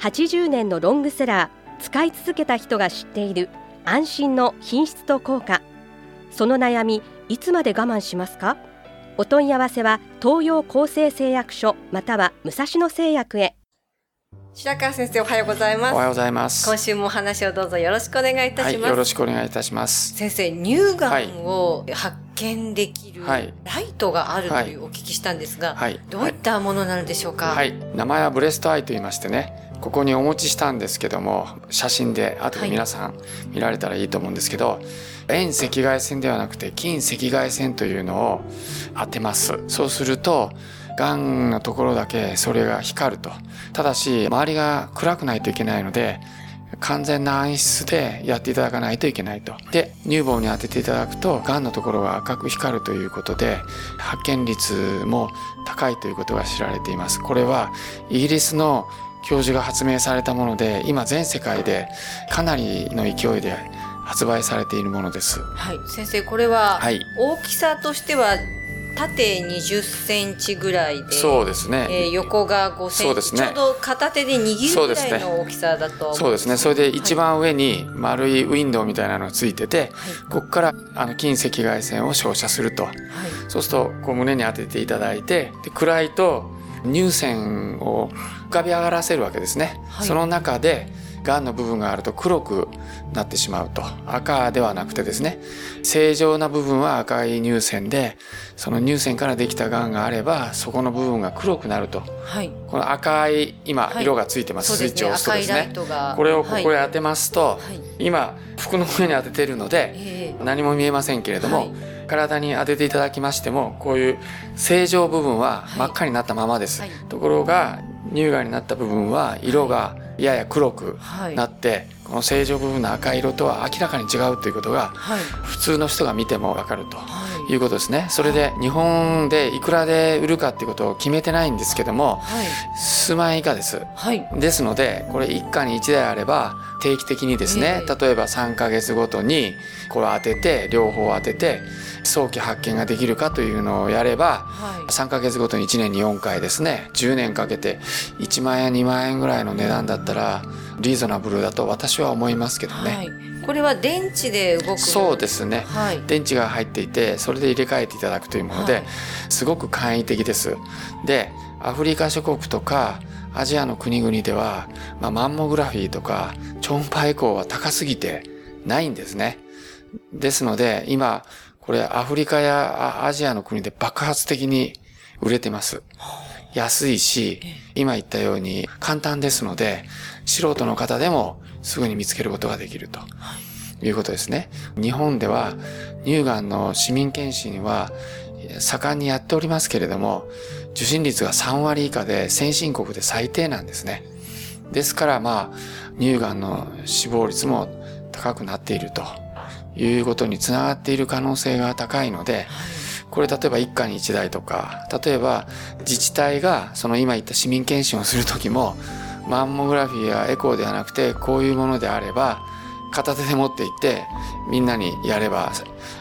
80年のロングセラー使い続けた人が知っている安心の品質と効果。その悩みいつまで我慢しますか？お問い合わせは東洋厚生製薬所または武蔵野製薬へ。白川先生おはようございます。おはようございます。今週もお話をどうぞよろしくお願いいたはい、します、よろしくお願いいたします。先生乳がんを発見できるはい。ライトがあるとはい。いうお聞きしたんですが、はい、どういったものなのでしょうか、はい、名前はブレストアイと言いましてね、ここにお持ちしたんですけども、写真で後で皆さん見られたらいいと思うんですけど、遠赤外線ではなくて近赤外線というのを当てます。そうすると、がんのところだけそれが光ると。ただし、周りが暗くないといけないので、完全な暗室でやっていただかないといけないと。で、乳房に当てていただくと、がんのところが赤く光るということで、発見率も高いということが知られています。これはイギリスの教授が発明されたもので、今全世界でかなりの勢いで発売されているものです。はい、先生これははい大きさとしては縦20センチぐらいでそうですね。えー横が5センチ、ねちょうど片手で握るぐらいの大きさだとそうですね。それで一番上に丸いウィンドウみたいなのがついてて、ここからあの近赤外線を照射すると。はい、そうするとこう胸に当てていただいてで暗いと乳腺を浮かび上がらせるわけですね、はい。その中でがんの部分があると黒くなってしまうと。赤ではなくてですね。正常な部分は赤い乳腺でその乳腺からできたがんがあればそこの部分が黒くなると。はい、この赤い今はい。色がついてます、そうですね。スイッチを押すとですね。トが。これをここはい。へ当てますと、はい。今服の上に当てているので、え。何も見えませんけれども、はい体に当てていただきましてもこういう正常部分は真っ赤になったままです、はい。ところが乳がんになった部分は色がやや黒くはい。なって、この正常部分の赤色とは明らかに違うということがはい。普通の人が見てもわかると。はいいうことですね。それで日本でいくらで売るかっていうことを決めてないんですけどもはい。数万円以下です。はい。ですのでこれ一家に一台あれば定期的にですね、え例えば3ヶ月ごとにこれを当てて両方当てて早期発見ができるかというのをやればはい。3ヶ月ごとに1年に4回ですね。10年かけて1万円2万円ぐらいの値段だったらリーズナブルだと私は思いますけどね、はい、これは電池で動くそうですねはい電池が入っていてそれで入れ替えていただくというもので、はいすごく簡易的です。でアフリカ諸国とかアジアの国々では、まあ、マンモグラフィーとか超音波エコーは高すぎてないんですね。ですので今これアフリカやあアジアの国で爆発的に売れてます。安いし、今言ったように簡単ですので、素人の方でもすぐに見つけることができるということですね。日本では乳がんの市民検診は盛んにやっておりますけれども、受診率が3割以下で先進国で最低なんですね。ですからまあ、乳がんの死亡率も高くなっているということにつながっている可能性が高いので、これ例えば一家に一台とか、例えば自治体がその今言った市民検診をするときも、マンモグラフィーやエコーではなくて、こういうものであれば、片手で持っていって、みんなにやれば、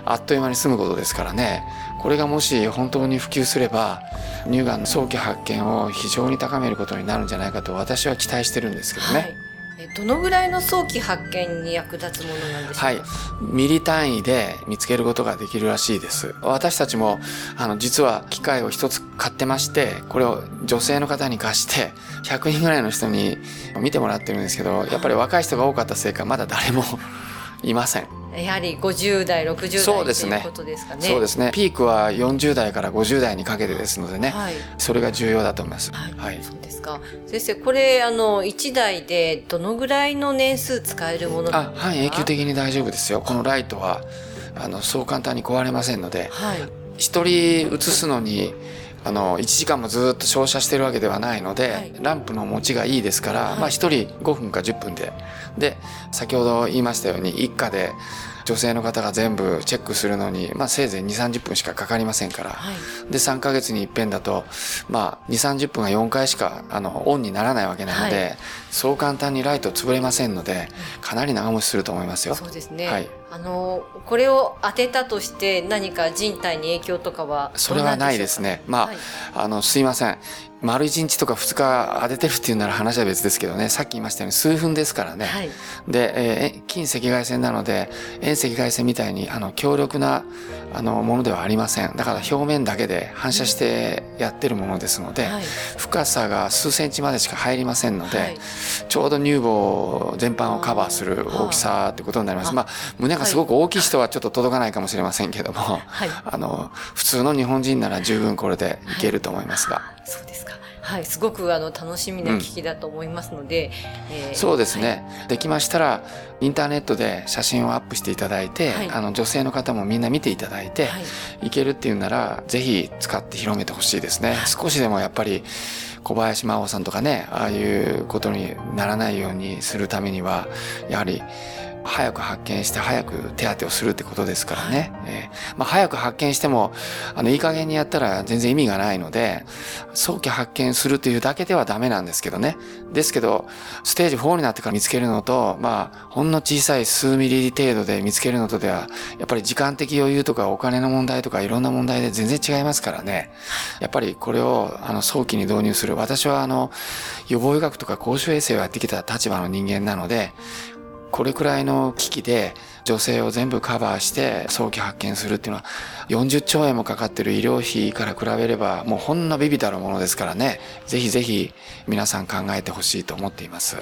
あっという間に済むことですからね。これがもし本当に普及すれば、乳がんの早期発見を非常に高めることになるんじゃないかと私は期待してるんですけどね。はいどのぐらいの早期発見に役立つものなんですか？はい。ミリ単位で見つけることができるらしいです。私たちも、あの、実は機械を一つ買ってまして、これを女性の方に貸して、100人ぐらいの人に見てもらってるんですけど、やっぱり若い人が多かったせいか、まだ誰も いません。やはり50代60代そうですねということですかねそうですね。ピークは40代から50代にかけてですのでね、はいそれが重要だと思います。はい、はい。そうですか先生これあの1台でどのぐらいの年数使えるものあ、ですか？半永久的に大丈夫ですよ。このライトは、あの、そう簡単に壊れませんので、はい一人映すのにあの1時間もずっと照射してるわけではないので、はい。ランプの持ちがいいですから、はい。まあ1人5分か10分で。で先ほど言いましたように一家で女性の方が全部チェックするのに、まあ、せいぜい2 3 0分しかかかりませんから、はい。で3ヶ月に一遍だと、まあ、2 3 0分が4回しかあのオンにならないわけなので、はい。そう簡単にライト潰れませんのでかなり長持ちすると思いますよ。そうですね、はい。あのこれを当てたとして何か人体に影響とかはそれはないですね。まあ、はい。あの、すいません。丸1日とか2日当ててるっていうなら話は別ですけどね、さっき言いましたように数分ですからね。はいで、えー近赤外線なので、遠赤外線みたいに、あの、強力な、あの、ものではありません。だから表面だけで反射してやってるものですので、はい深さが数センチまでしか入りませんので、はいちょうど乳房全般をカバーする大きさってことになります。あまあ、胸がすごく大きい人はちょっと届かないかもしれませんけども、はいあの、普通の日本人なら十分これでいけると思いますが。そうですか。はい。すごくあの楽しみな機器だと思いますので、えーそうですね、できましたらインターネットで写真をアップしていただいて、はい。あの女性の方もみんな見ていただいて、はい。い、けるっていうならぜひ使って広めてほしいですね。少しでもやっぱり小林真央さんとかねああいうことにならないようにするためにはやはり早く発見して早く手当てをするってことですからね、えーまあ、早く発見してもあのいい加減にやったら全然意味がないので早期発見するというだけではダメなんですけどね。ですけどステージ4になってから見つけるのとまあほんの小さい数ミリ程度で見つけるのとではやっぱり時間的余裕とかお金の問題とかいろんな問題で全然違いますからね。やっぱりこれをあの早期に導入する。私はあの予防医学とか公衆衛生をやってきた立場の人間なのでこれくらいの機器で女性を全部カバーして早期発見するっていうのは40兆円もかかってる医療費から比べればもうほんのビビたるものですからね。ぜひぜひ皆さん考えてほしいと思っています。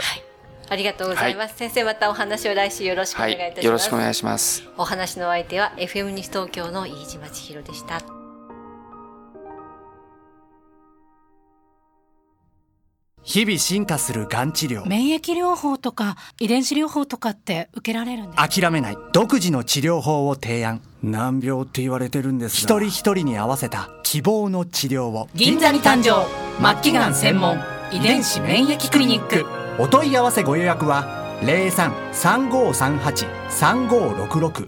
ありがとうございます、先生またお話を来週よろしくおはい願いいたします、よろしくお願いします。お話のお相手は FM 西東京の飯島千尋でした日々進化するがん治療。免疫療法とか遺伝子療法とかって受けられるんですか？諦めない。独自の治療法を提案。難病って言われてるんです一が人一人に合わせた希望の治療を。銀座に誕生。末期がん専門。遺伝子免疫クリニック。お問い合わせご予約は03-3538-3566